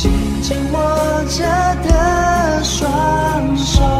紧紧握着的双手，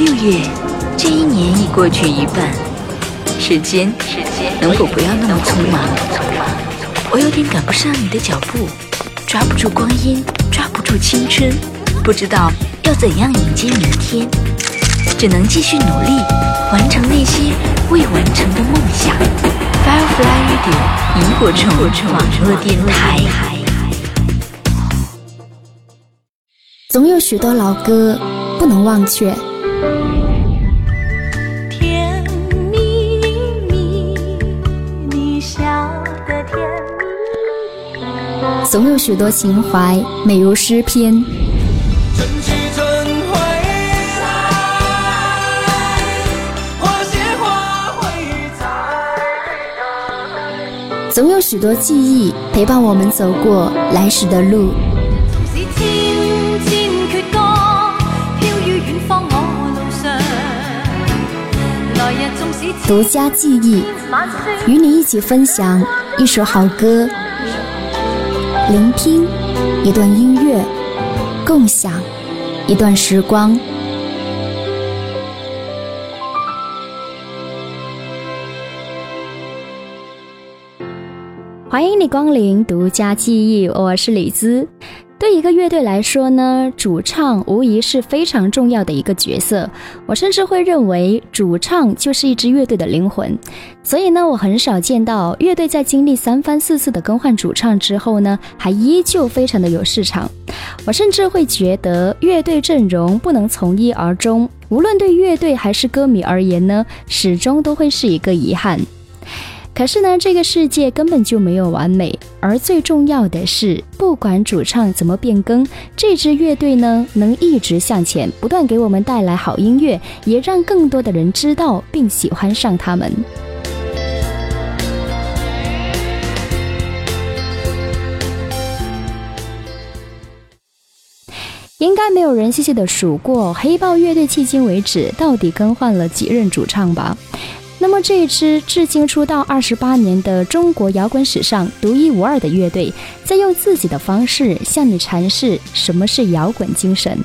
六月，这一年已过去一半，时间能否不要那么匆忙？我有点赶不上你的脚步，抓不住光阴，抓不住青春，不知道要怎样迎接明天，只能继续努力，完成那些未完成的梦想。Firefly Radio 萤火虫网络电台。总有许多老歌不能忘却，甜蜜蜜，你笑得甜蜜。总有许多情怀美如诗篇。春去春回来，花谢花会栽。总有许多记忆陪伴我们走过来时的路。独家记忆，与你一起分享一首好歌，聆听一段音乐，共享一段时光。欢迎你光临独家记忆，我是李兹。对一个乐队来说呢，主唱无疑是非常重要的一个角色。我甚至会认为，主唱就是一支乐队的灵魂。所以呢，我很少见到乐队在经历三番四次的更换主唱之后呢，还依旧非常的有市场。我甚至会觉得，乐队阵容不能从一而终，无论对乐队还是歌迷而言呢，始终都会是一个遗憾。可是呢，这个世界根本就没有完美，而最重要的是，不管主唱怎么变更，这支乐队呢能一直向前，不断给我们带来好音乐，也让更多的人知道并喜欢上他们。应该没有人细细的数过黑豹乐队迄今为止到底更换了几任主唱吧？那么这一支至今出道二十八年的中国摇滚史上独一无二的乐队，在用自己的方式向你阐释什么是摇滚精神。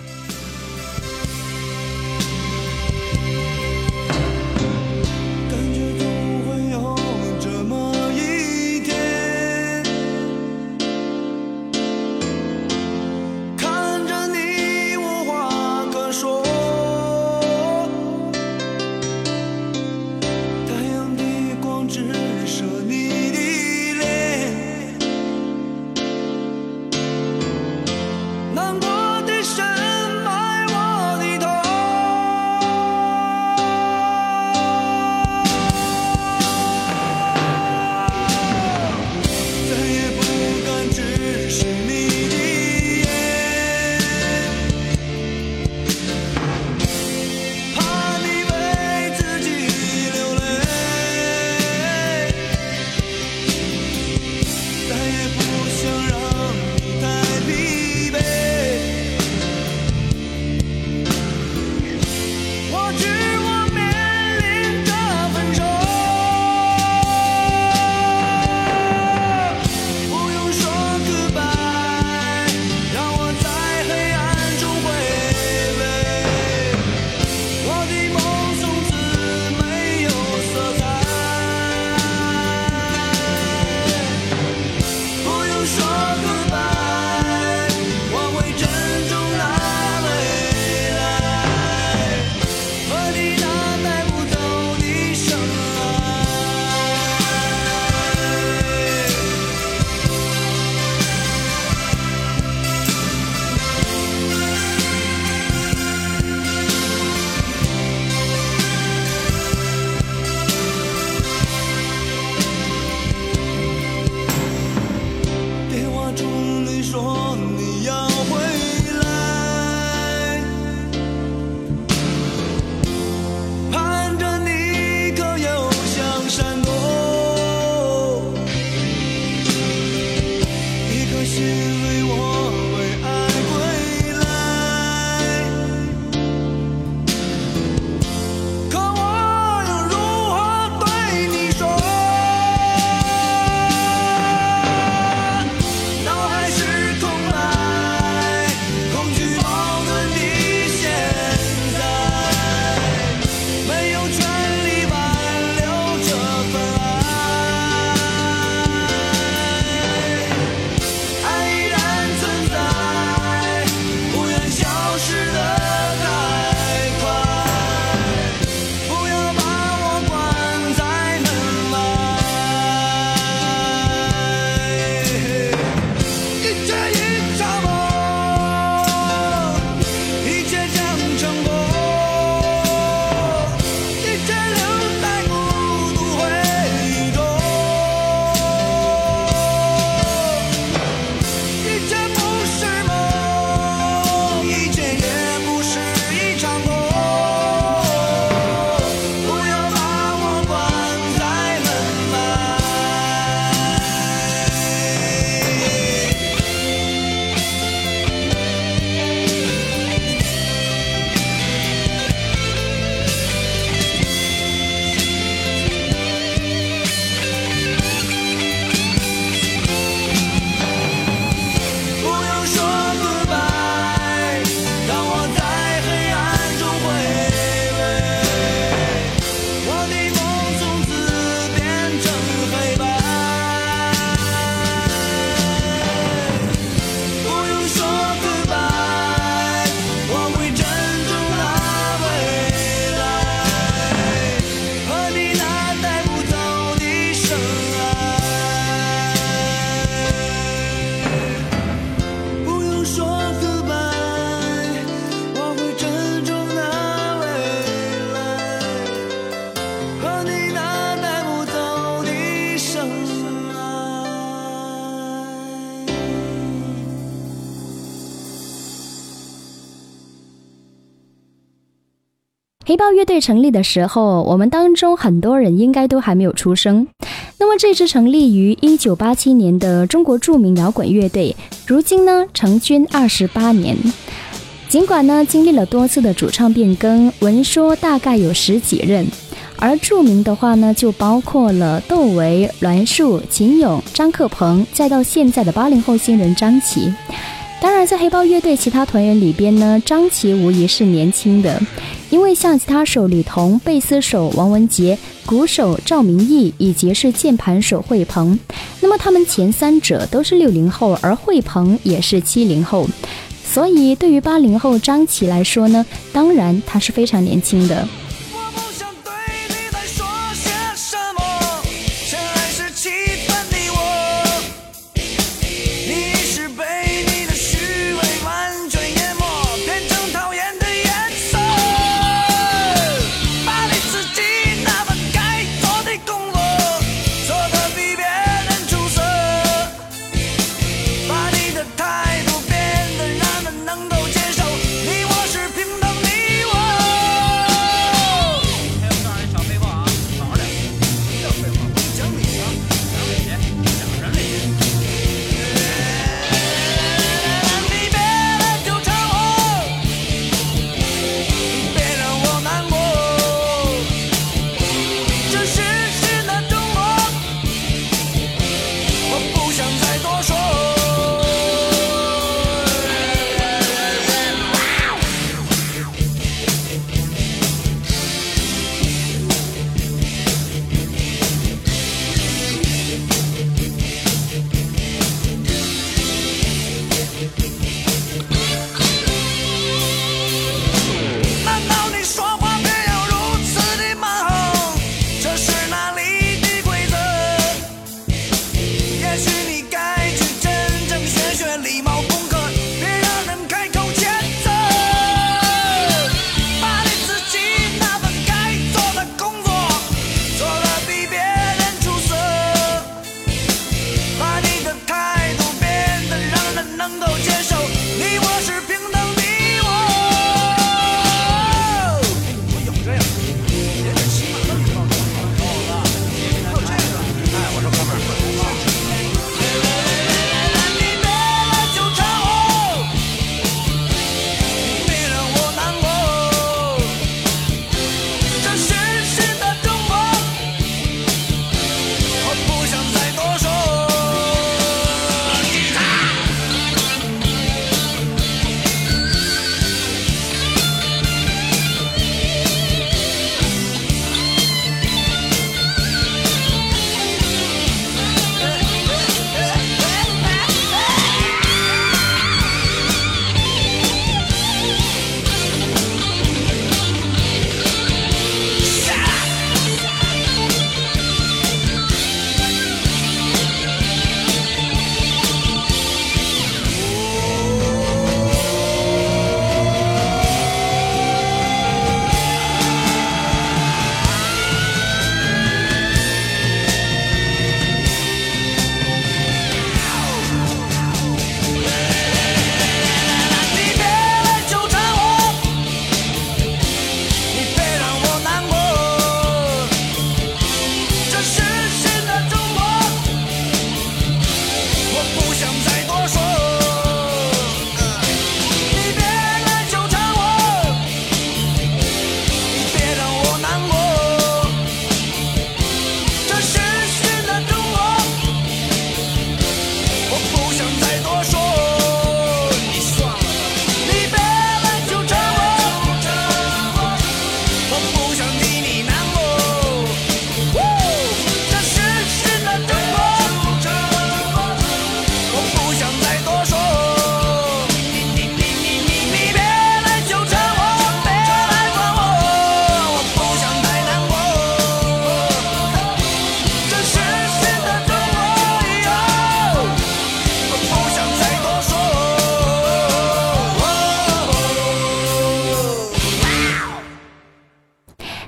黑豹乐队成立的时候，我们当中很多人应该都还没有出生。那么，这支成立于一九八七年的中国著名摇滚乐队，如今呢成军二十八年。尽管呢经历了多次的主唱变更，闻说大概有十几任，而著名的话呢就包括了窦唯、栾树、秦勇、张克鹏，再到现在的八零后新人张琪。当然，在黑豹乐队其他团员里边呢，张琪无疑是年轻的，因为像吉他手李彤、贝斯手王文杰、鼓手赵明义以及是键盘手惠鹏，那么他们前三者都是六零后，而惠鹏也是七零后，所以对于八零后张琪来说呢，当然他是非常年轻的。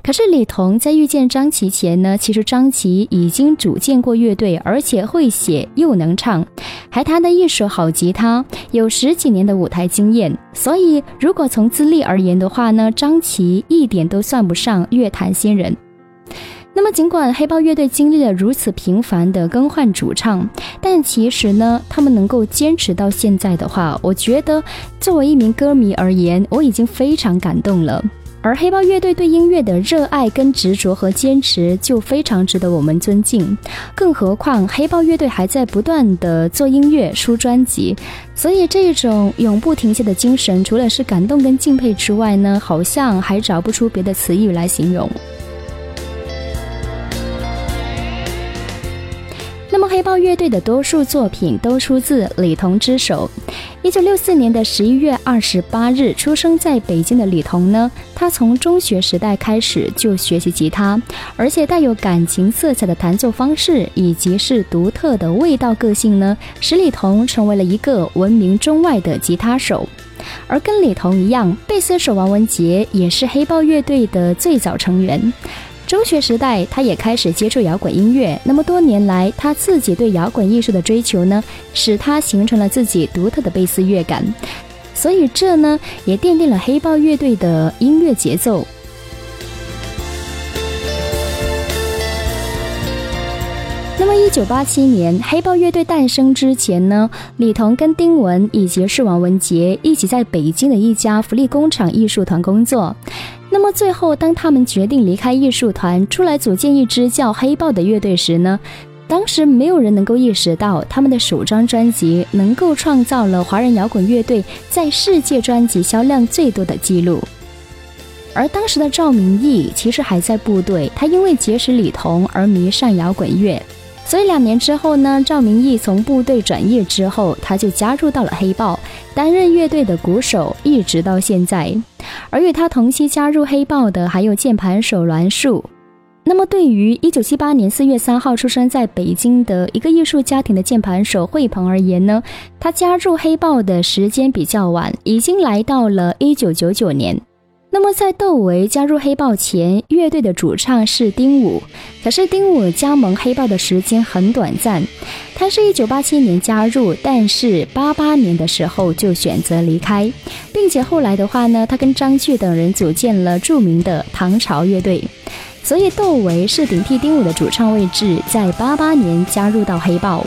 可是李彤在遇见张琪前呢，其实张琪已经组建过乐队，而且会写又能唱，还弹得一手好吉他，有十几年的舞台经验。所以，如果从资历而言的话呢，张琪一点都算不上乐坛新人。那么，尽管黑豹乐队经历了如此频繁的更换主唱，但其实呢，他们能够坚持到现在的话，我觉得作为一名歌迷而言，我已经非常感动了。而黑豹乐队对音乐的热爱、跟执着和坚持，就非常值得我们尊敬。更何况，黑豹乐队还在不断的做音乐、出专辑，所以这种永不停歇的精神，除了是感动跟敬佩之外呢，好像还找不出别的词语来形容。那么，黑豹乐队的多数作品都出自李彤之手。一九六四年的十一月二十八日，出生在北京的李彤呢，他从中学时代开始就学习吉他，而且带有感情色彩的弹奏方式以及是独特的味道个性呢，使李彤成为了一个闻名中外的吉他手。而跟李彤一样，贝斯手王文杰也是黑豹乐队的最早成员。中学时代，他也开始接触摇滚音乐。那么多年来，他自己对摇滚艺术的追求呢，使他形成了自己独特的贝斯乐感。所以这呢，也奠定了黑豹乐队的音乐节奏。那么，一九八七年黑豹乐队诞生之前呢，李彤跟丁文以及是王文杰一起在北京的一家福利工厂艺术团工作。那么最后，当他们决定离开艺术团，出来组建一支叫黑豹的乐队时呢，当时没有人能够意识到，他们的首张专辑能够创造了华人摇滚乐队在世界专辑销量最多的记录。而当时的赵明义其实还在部队，他因为结识李彤而迷上摇滚乐。所以两年之后呢，赵明义从部队转业之后，他就加入到了黑豹，担任乐队的鼓手，一直到现在。而与他同期加入黑豹的还有键盘手栾树。那么，对于一九七八年四月三号出生在北京的一个艺术家庭的键盘手惠鹏而言呢，他加入黑豹的时间比较晚，已经来到了一九九九年。那么，在窦唯加入黑豹前，乐队的主唱是丁武。可是，丁武加盟黑豹的时间很短暂，他是一九八七年加入，但是八八年的时候就选择离开，并且后来的话呢，他跟张炬等人组建了著名的唐朝乐队。所以，窦唯是顶替丁武的主唱位置，在八八年加入到黑豹。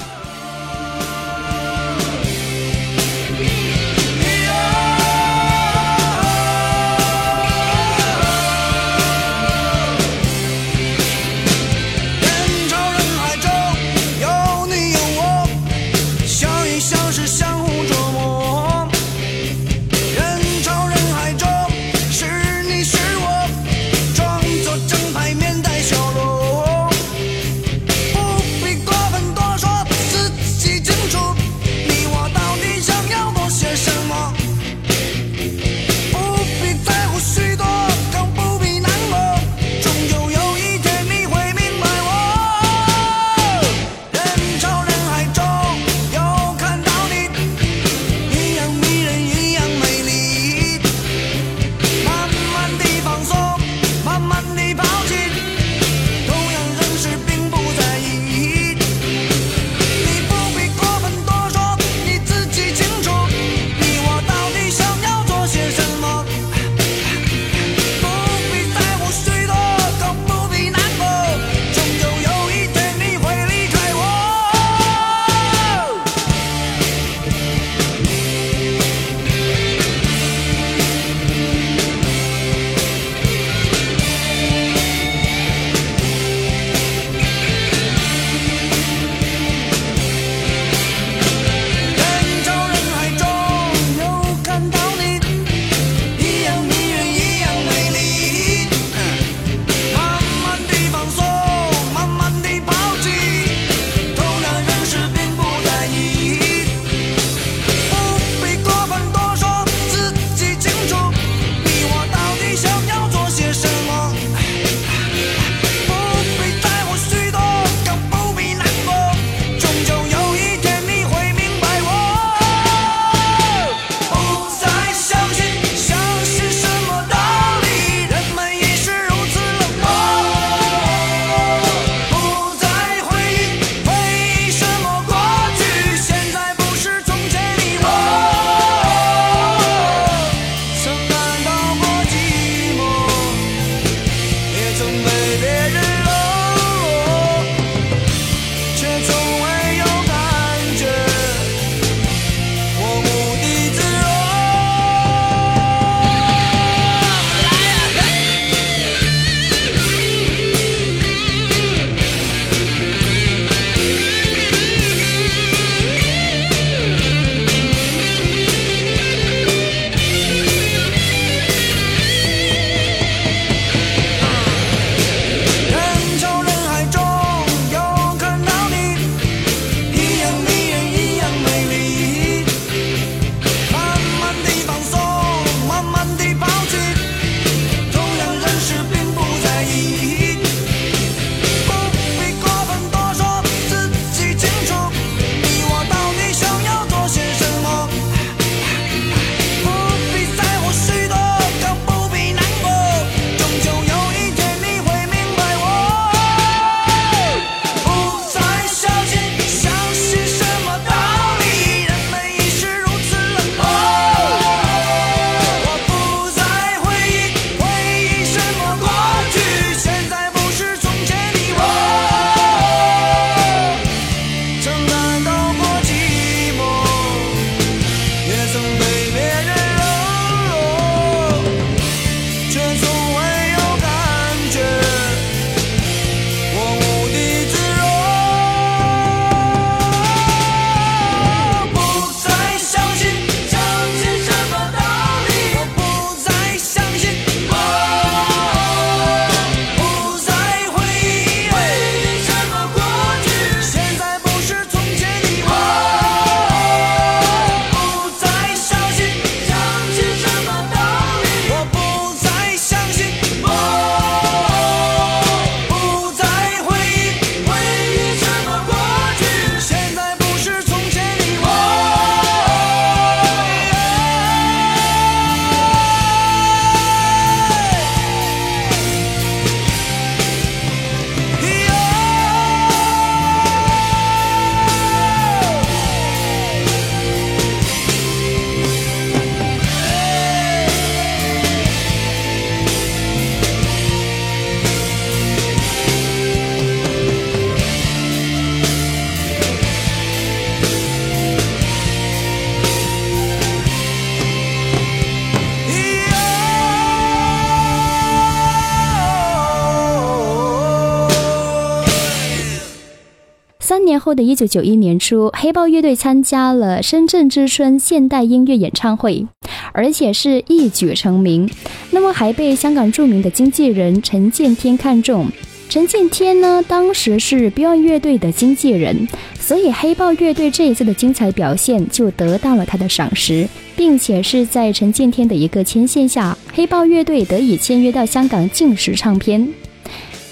后的一九九一年初，黑豹乐队参加了深圳之春现代音乐演唱会，而且是一举成名。那么还被香港著名的经纪人陈建天看中。陈建天呢，当时是 Beyond 乐队的经纪人，所以黑豹乐队这一次的精彩表现就得到了他的赏识，并且是在陈建天的一个牵线下，黑豹乐队得以签约到香港静时唱片。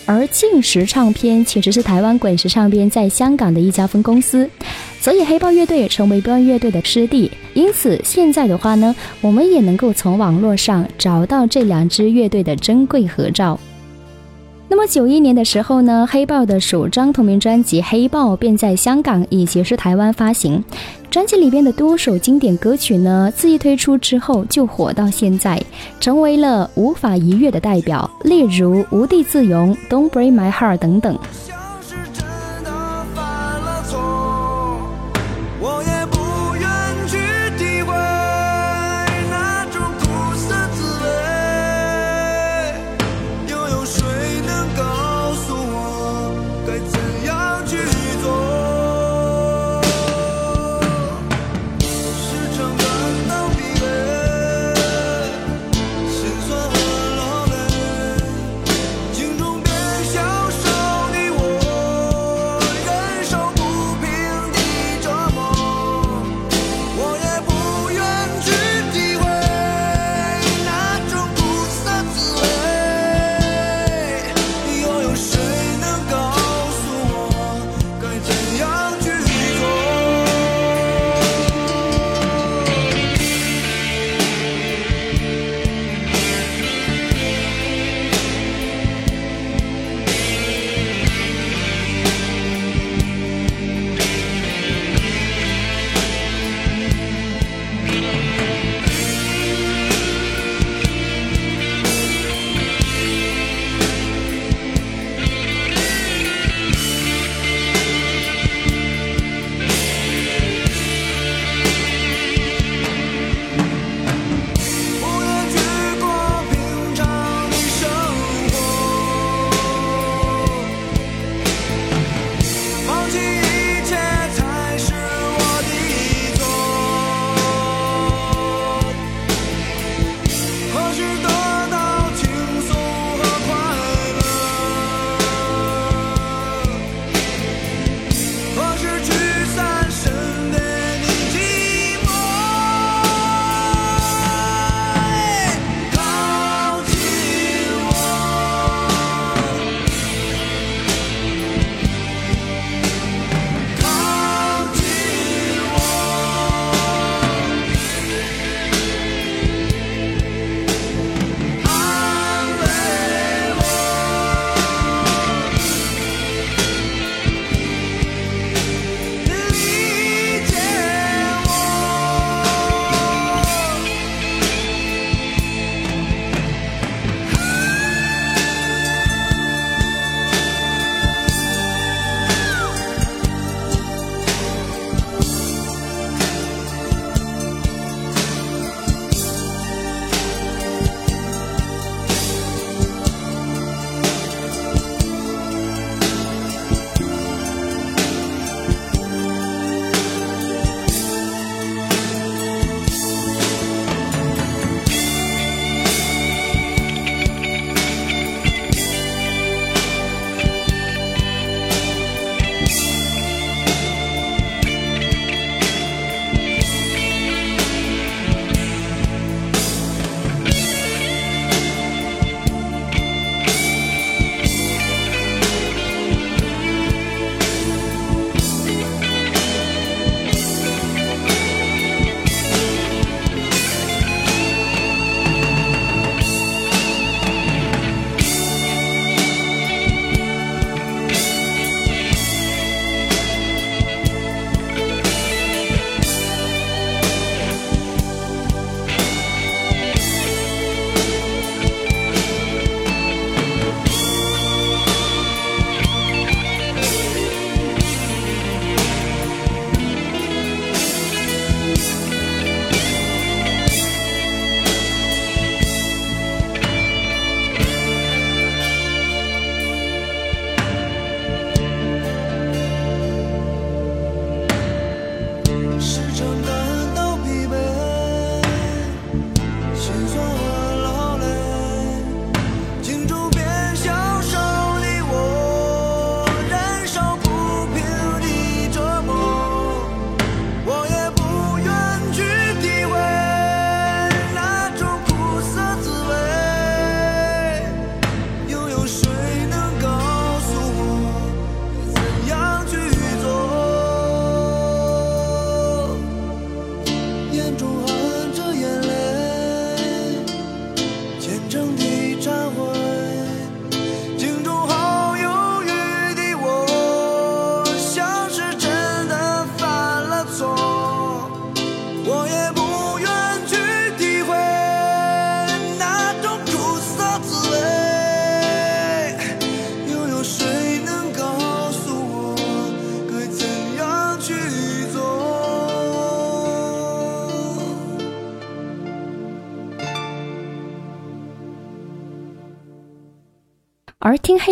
而静时唱片其实是台湾滚石唱片在香港的一家分公司，所以黑豹乐队成为豹乐队的师弟。因此现在的话呢，我们也能够从网络上找到这两支乐队的珍贵合照。那么九一年的时候呢，黑豹的首张同名专辑《黑豹》便在香港以及是台湾发行。专辑里边的多首经典歌曲呢，自一推出之后就火到现在，成为了无法逾越的代表，例如《无地自容》《Don't Break My Heart》等等。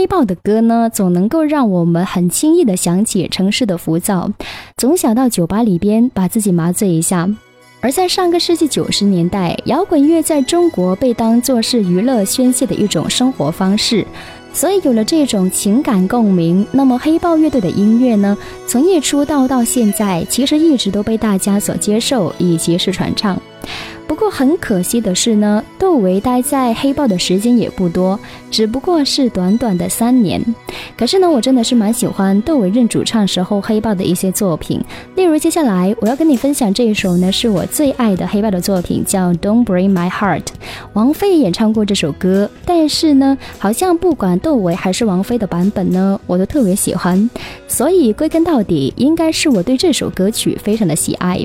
豹的歌呢，总能够让我们很轻易的想起城市的浮躁，总想到酒吧里边把自己麻醉一下。而在上个世纪九十年代，摇滚乐在中国被当作是娱乐宣泄的一种生活方式。所以有了这种情感共鸣，那么黑豹乐队的音乐呢，从一出道到现在，其实一直都被大家所接受以及是传唱。不过很可惜的是呢，窦唯待在黑豹的时间也不多，只不过是短短的三年。可是呢，我真的是蛮喜欢窦唯任主唱时候黑豹的一些作品，例如接下来我要跟你分享这一首呢，是我最爱的黑豹的作品，叫《Don't Break My Heart》。王菲演唱过这首歌，但是呢，好像不管窦唯还是王菲的版本呢，我都特别喜欢，所以归根到底，应该是我对这首歌曲非常的喜爱。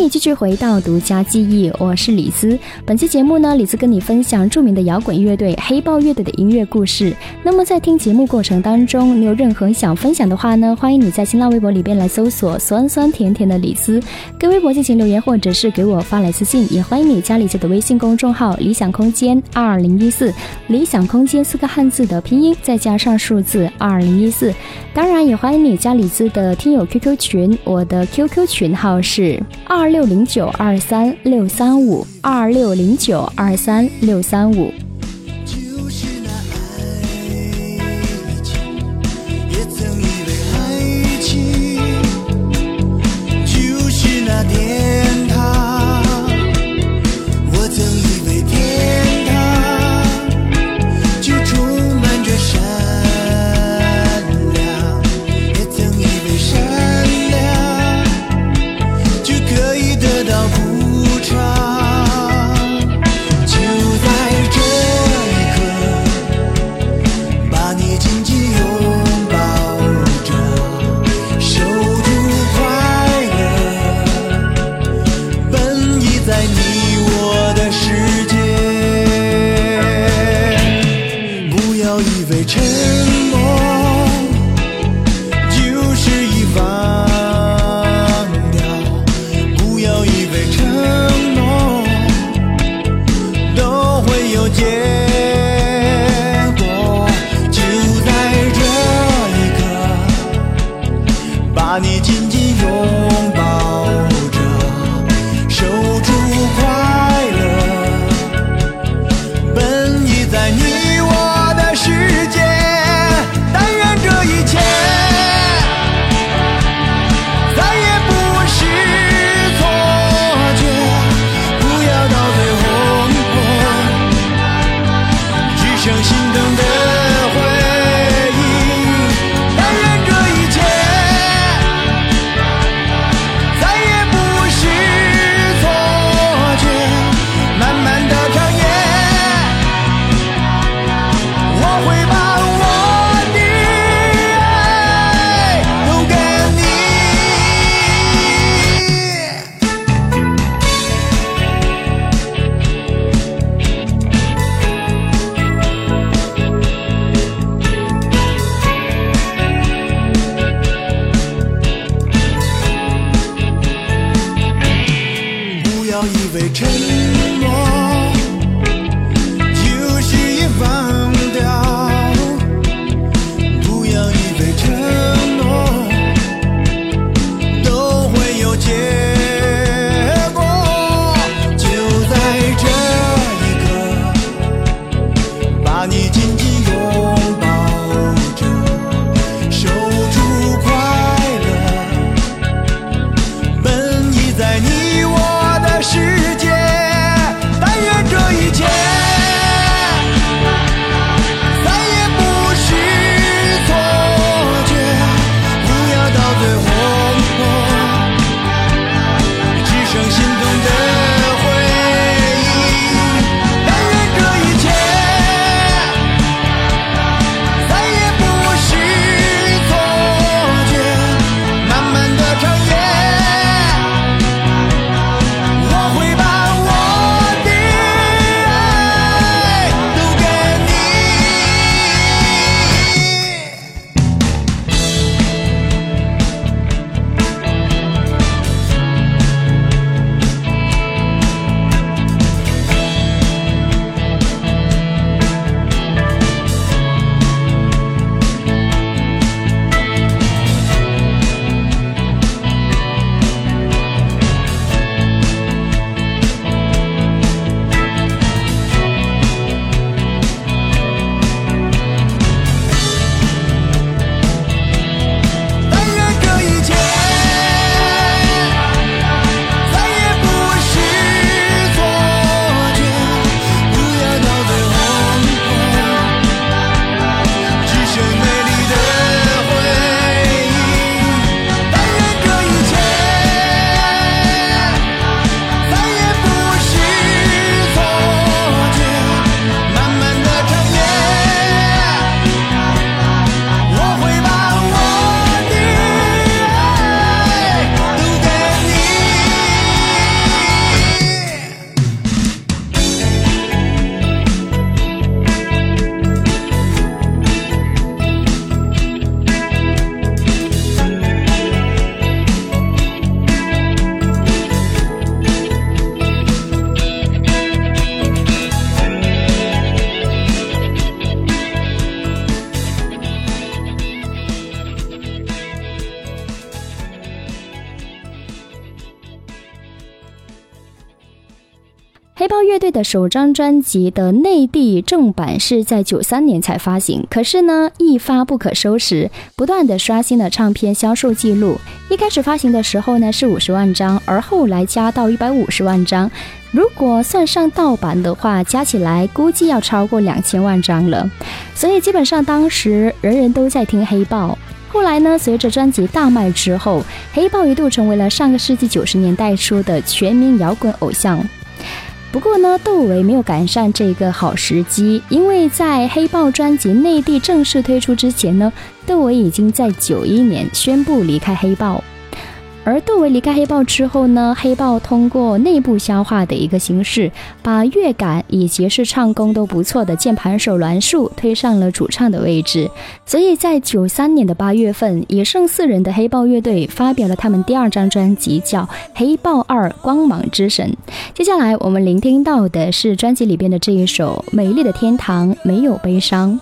你继续回到独家记忆，我是李子。本期节目呢，李子跟你分享著名的摇滚乐队黑豹乐队的音乐故事。那么在听节目过程当中，你有任何想分享的话呢，欢迎你在新浪微博里边来搜索“酸酸甜甜的李子”，跟微博进行留言，或者是给我发来私信。也欢迎你加李子的微信公众号“理想空间二零一四”，理想空间四个汉字的拼音再加上数字二零一四。当然，也欢迎你加李子的听友 QQ 群，我的 QQ 群号是。二六零九二三六三五，二六零九二三六三五。首张专辑的内地正版是在九三年才发行，可是呢，一发不可收拾，不断的刷新了唱片销售记录。一开始发行的时候呢是五十万张，而后来加到一百五十万张。如果算上盗版的话，加起来估计要超过两千万张了。所以基本上当时人人都在听黑豹。后来呢，随着专辑大卖之后，黑豹一度成为了上个世纪九十年代初的全民摇滚偶像。不过呢，窦唯没有赶上这个好时机，因为在黑豹专辑内地正式推出之前呢，窦唯已经在九一年宣布离开黑豹。而窦唯离开黑豹之后呢，黑豹通过内部消化的一个形式，把乐感以及是唱功都不错的键盘手栾树推上了主唱的位置。所以在九三年的八月份，也剩四人的黑豹乐队发表了他们第二张专辑，叫《黑豹二：光芒之神》。接下来我们聆听到的是专辑里边的这一首《美丽的天堂没有悲伤》。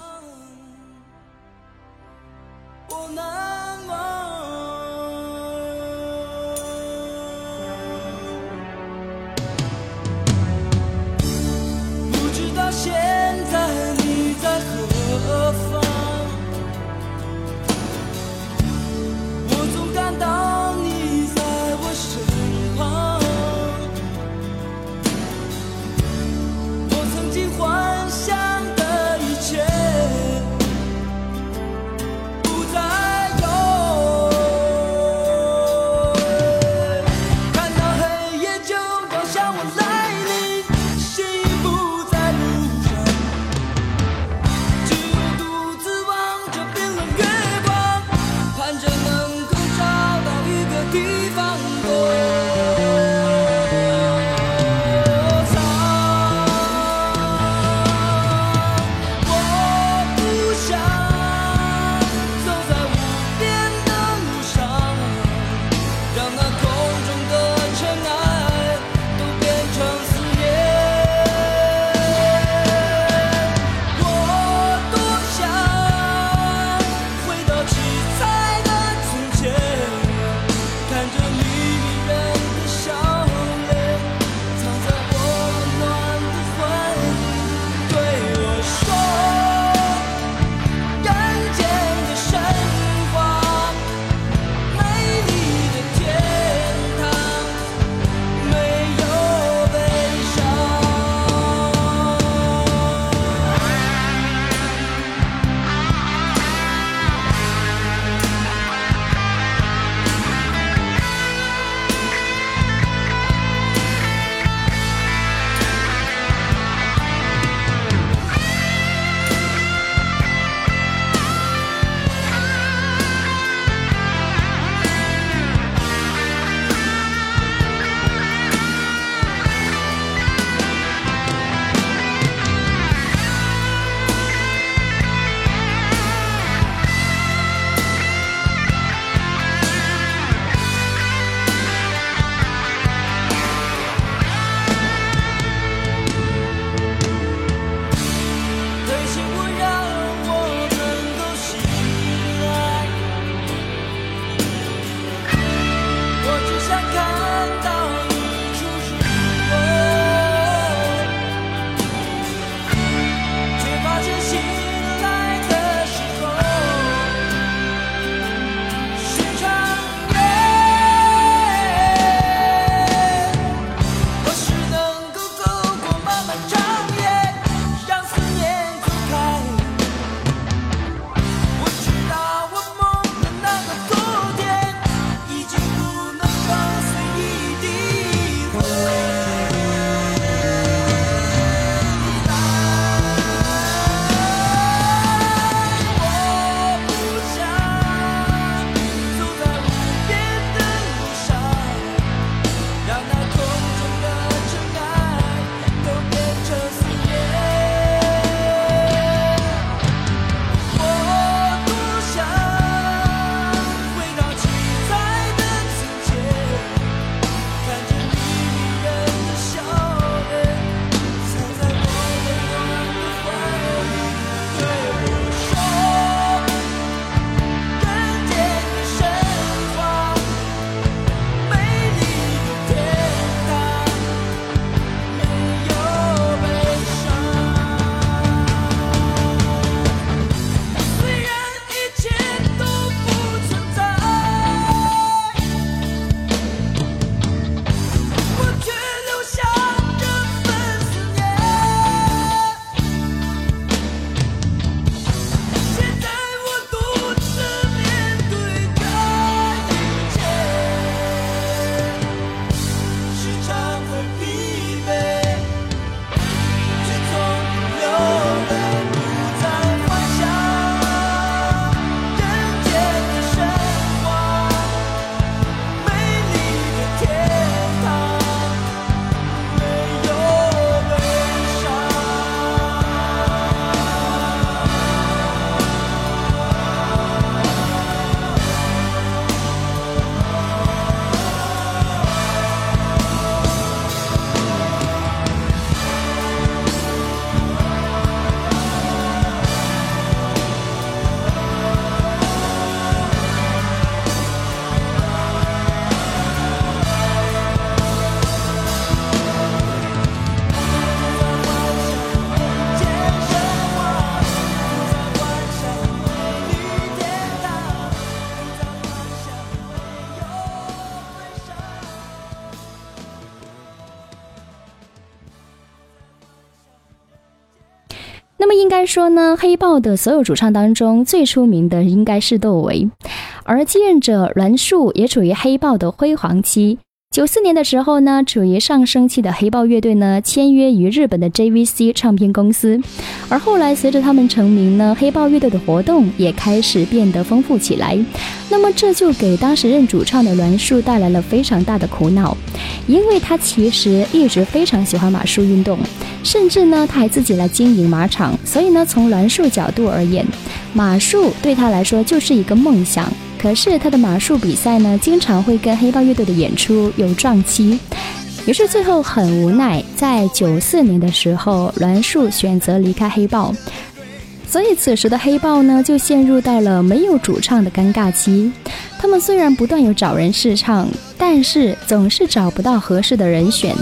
说呢，黑豹的所有主唱当中最出名的应该是窦唯，而继任者栾树也处于黑豹的辉煌期。九四年的时候呢，处于上升期的黑豹乐队呢，签约于日本的 JVC 唱片公司。而后来随着他们成名呢，黑豹乐队的活动也开始变得丰富起来。那么这就给当时任主唱的栾树带来了非常大的苦恼，因为他其实一直非常喜欢马术运动，甚至呢他还自己来经营马场。所以呢，从栾树角度而言，马术对他来说就是一个梦想。可是他的马术比赛呢，经常会跟黑豹乐队的演出有撞期，于是最后很无奈，在九四年的时候，栾树选择离开黑豹，所以此时的黑豹呢，就陷入到了没有主唱的尴尬期。他们虽然不断有找人试唱，但是总是找不到合适的人选。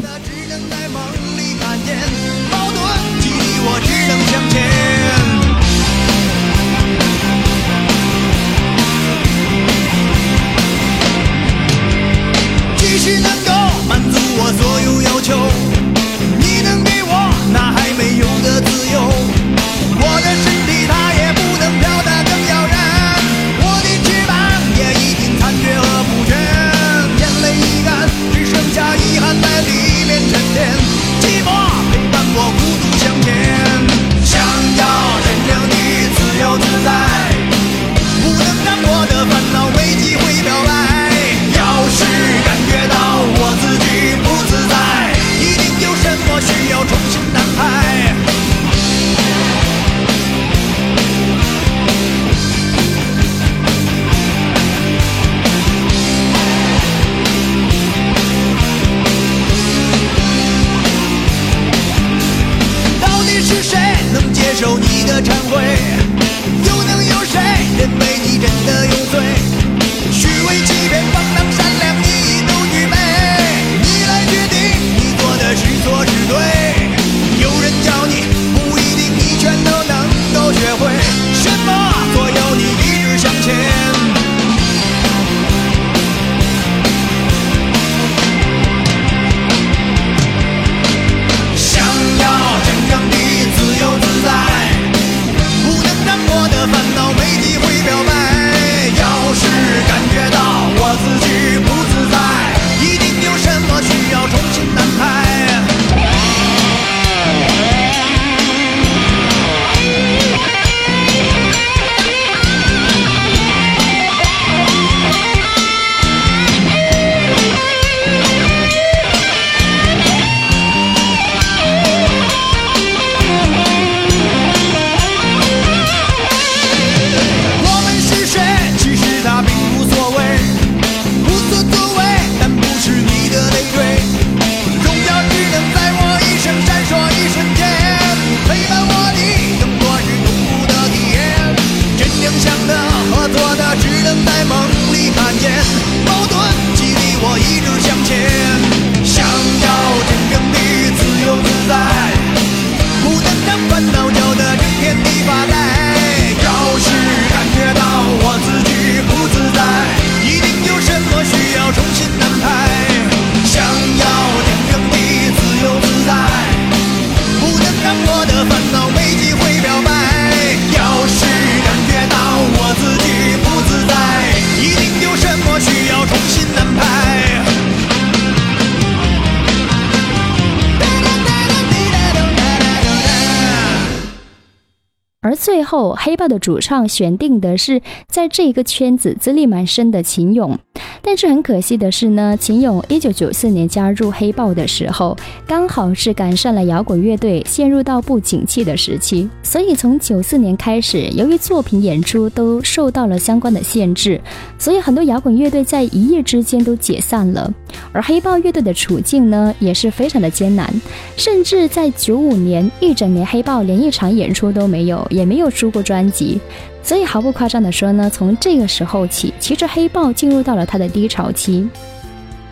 后，黑豹的主唱选定的是在这个圈子资历蛮深的秦勇，但是很可惜的是呢，秦勇一九九四年加入黑豹的时候，刚好是赶上了摇滚乐队陷入到不景气的时期，所以从九四年开始，由于作品演出都受到了相关的限制，所以很多摇滚乐队在一夜之间都解散了。而黑豹乐队的处境呢，也是非常的艰难，甚至在九五年一整年，黑豹连一场演出都没有，也没有出过专辑。所以毫不夸张的说呢，从这个时候起，其实黑豹进入到了它的低潮期。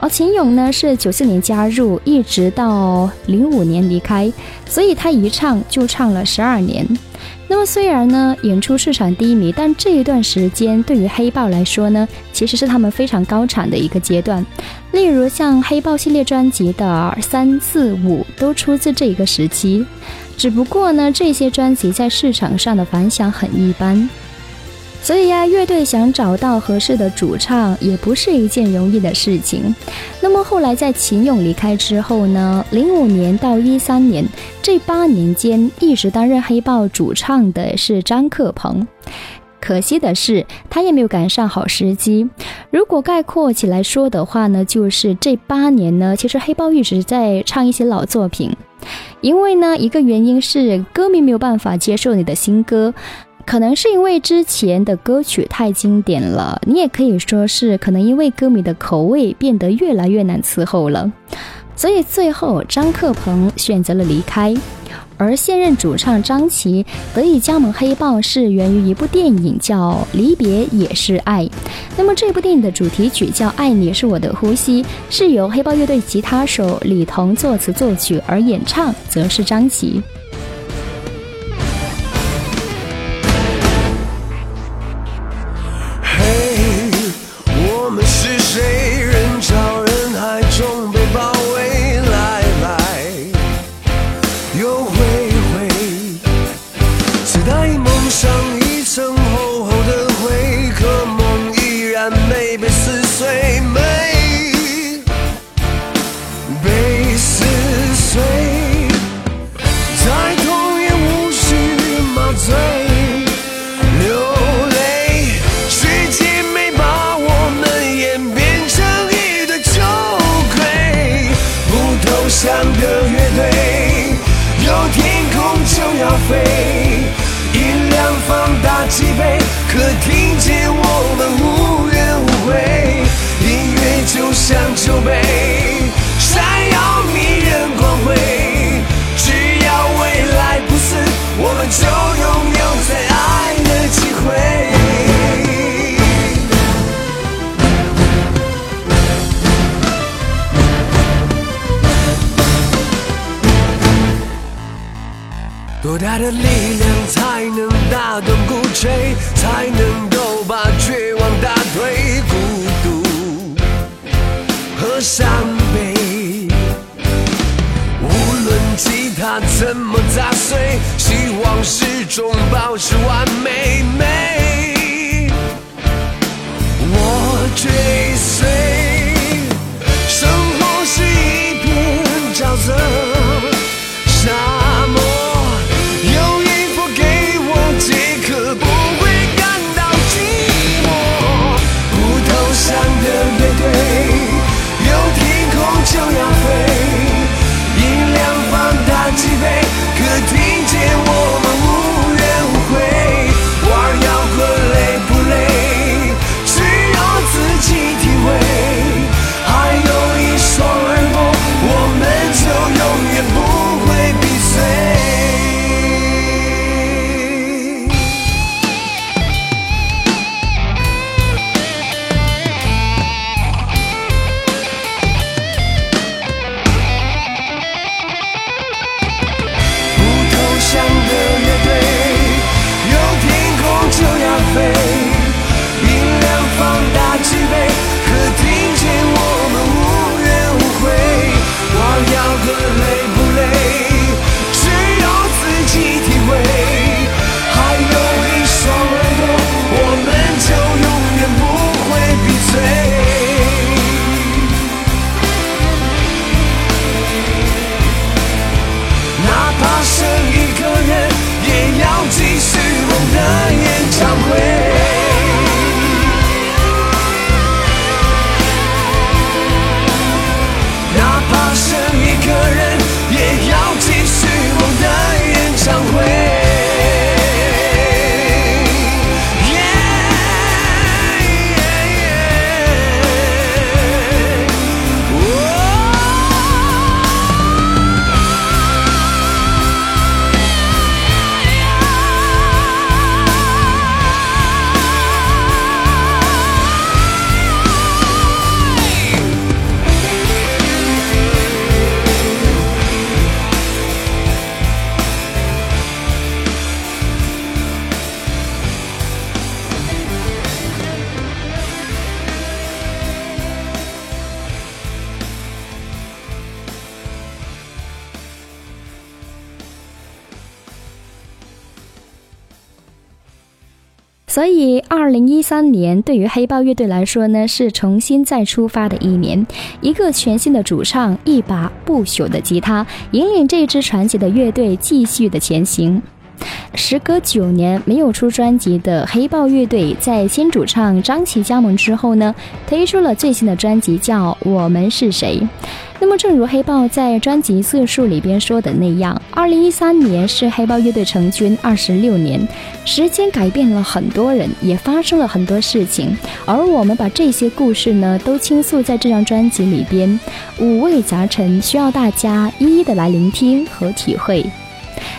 而秦勇呢是九四年加入，一直到零五年离开，所以他一唱就唱了十二年。那么虽然呢演出市场低迷，但这一段时间对于黑豹来说呢，其实是他们非常高产的一个阶段。例如像黑豹系列专辑的三四五都出自这一个时期。只不过呢，这些专辑在市场上的反响很一般。所以呀，乐队想找到合适的主唱也不是一件容易的事情。那么后来在秦勇离开之后呢，零五年到一三年这八年间，一直担任黑豹主唱的是张克鹏。可惜的是，他也没有赶上好时机。如果概括起来说的话呢，就是这八年呢，其实黑豹一直在唱一些老作品。因为呢，一个原因是歌迷没有办法接受你的新歌。可能是因为之前的歌曲太经典了，你也可以说是可能因为歌迷的口味变得越来越难伺候了，所以最后张克鹏选择了离开，而现任主唱张琪得以加盟黑豹是源于一部电影叫《离别也是爱》，那么这部电影的主题曲叫《爱你是我的呼吸》，是由黑豹乐队吉他手李彤作词作曲，而演唱则是张琪。飞音量放大几倍可听见我们无怨无悔。音乐就像酒杯的力量才能打动鼓吹，才能够把绝望打退？孤独和伤悲，无论吉他怎么砸碎，希望始终保持完美。美，我追随，生活是一片沼泽，三年对于黑豹乐队来说呢，是重新再出发的一年。一个全新的主唱，一把不朽的吉他，引领这支传奇的乐队继续的前行。时隔九年没有出专辑的黑豹乐队，在新主唱张琪加盟之后呢，推出了最新的专辑，叫《我们是谁》。那么，正如黑豹在专辑色数里边说的那样，二零一三年是黑豹乐队成军二十六年，时间改变了很多人，也发生了很多事情，而我们把这些故事呢，都倾诉在这张专辑里边，五味杂陈，需要大家一一的来聆听和体会。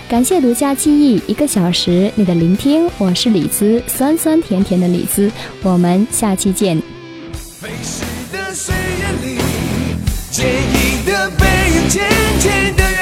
感谢独家记忆一个小时你的聆听，我是李子，酸酸甜甜的李子，我们下期见。飞逝的岁月里，坚硬的背影渐渐的